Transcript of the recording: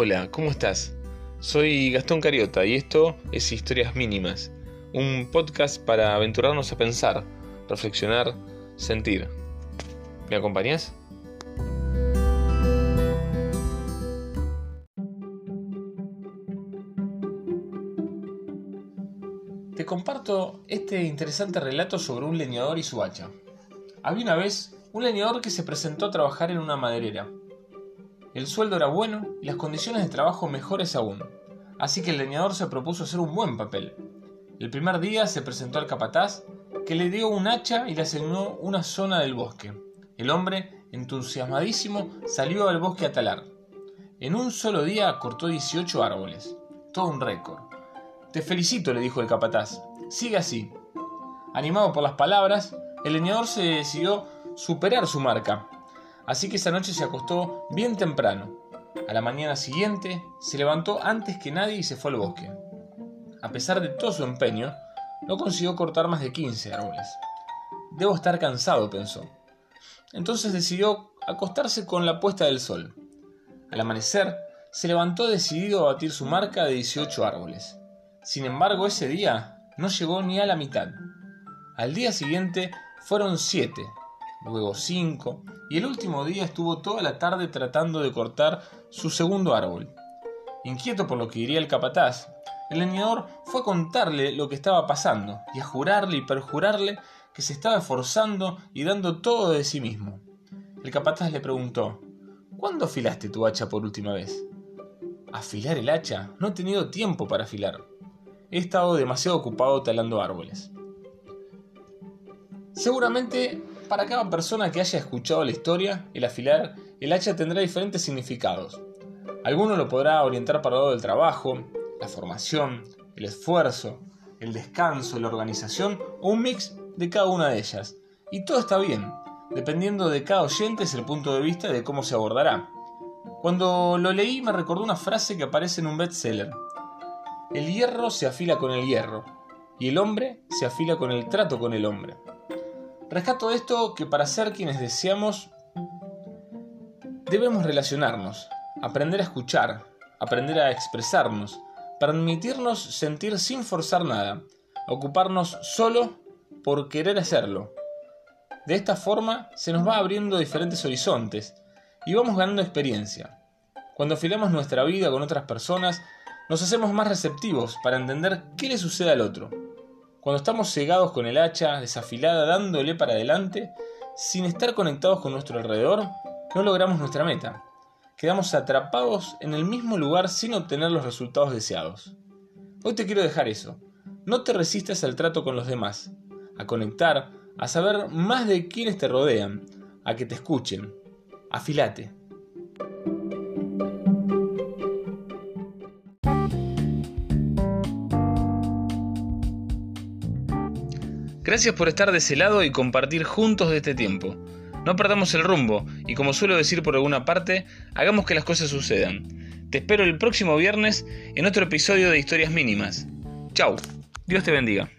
Hola, ¿cómo estás? Soy Gastón Cariota y esto es Historias Mínimas, un podcast para aventurarnos a pensar, reflexionar, sentir. ¿Me acompañas? Te comparto este interesante relato sobre un leñador y su hacha. Había una vez un leñador que se presentó a trabajar en una maderera. El sueldo era bueno y las condiciones de trabajo mejores aún, así que el leñador se propuso hacer un buen papel. El primer día se presentó al capataz, que le dio un hacha y le asignó una zona del bosque. El hombre, entusiasmadísimo, salió al bosque a talar. En un solo día cortó 18 árboles, todo un récord. Te felicito, le dijo el capataz. Sigue así. Animado por las palabras, el leñador se decidió superar su marca. Así que esa noche se acostó bien temprano. A la mañana siguiente se levantó antes que nadie y se fue al bosque. A pesar de todo su empeño, no consiguió cortar más de 15 árboles. Debo estar cansado, pensó. Entonces decidió acostarse con la puesta del sol. Al amanecer, se levantó decidido a batir su marca de 18 árboles. Sin embargo, ese día no llegó ni a la mitad. Al día siguiente fueron siete, luego cinco, y el último día estuvo toda la tarde tratando de cortar su segundo árbol. Inquieto por lo que diría el capataz, el leñador fue a contarle lo que estaba pasando y a jurarle y perjurarle que se estaba esforzando y dando todo de sí mismo. El capataz le preguntó, ¿Cuándo afilaste tu hacha por última vez? ¿Afilar el hacha? No he tenido tiempo para afilar he estado demasiado ocupado talando árboles. Seguramente, para cada persona que haya escuchado la historia, el afilar el hacha tendrá diferentes significados. Alguno lo podrá orientar para el lado del trabajo, la formación, el esfuerzo, el descanso, la organización o un mix de cada una de ellas. Y todo está bien, dependiendo de cada oyente es el punto de vista de cómo se abordará. Cuando lo leí me recordó una frase que aparece en un bestseller, el hierro se afila con el hierro y el hombre se afila con el trato con el hombre. Rescato esto que para ser quienes deseamos debemos relacionarnos, aprender a escuchar, aprender a expresarnos, permitirnos sentir sin forzar nada, ocuparnos solo por querer hacerlo. De esta forma se nos va abriendo diferentes horizontes y vamos ganando experiencia. Cuando afilamos nuestra vida con otras personas, nos hacemos más receptivos para entender qué le sucede al otro. Cuando estamos cegados con el hacha, desafilada, dándole para adelante, sin estar conectados con nuestro alrededor, no logramos nuestra meta. Quedamos atrapados en el mismo lugar sin obtener los resultados deseados. Hoy te quiero dejar eso. No te resistas al trato con los demás, a conectar, a saber más de quienes te rodean, a que te escuchen. Afilate. Gracias por estar de ese lado y compartir juntos de este tiempo. No perdamos el rumbo y como suelo decir por alguna parte, hagamos que las cosas sucedan. Te espero el próximo viernes en otro episodio de Historias Mínimas. Chau, Dios te bendiga.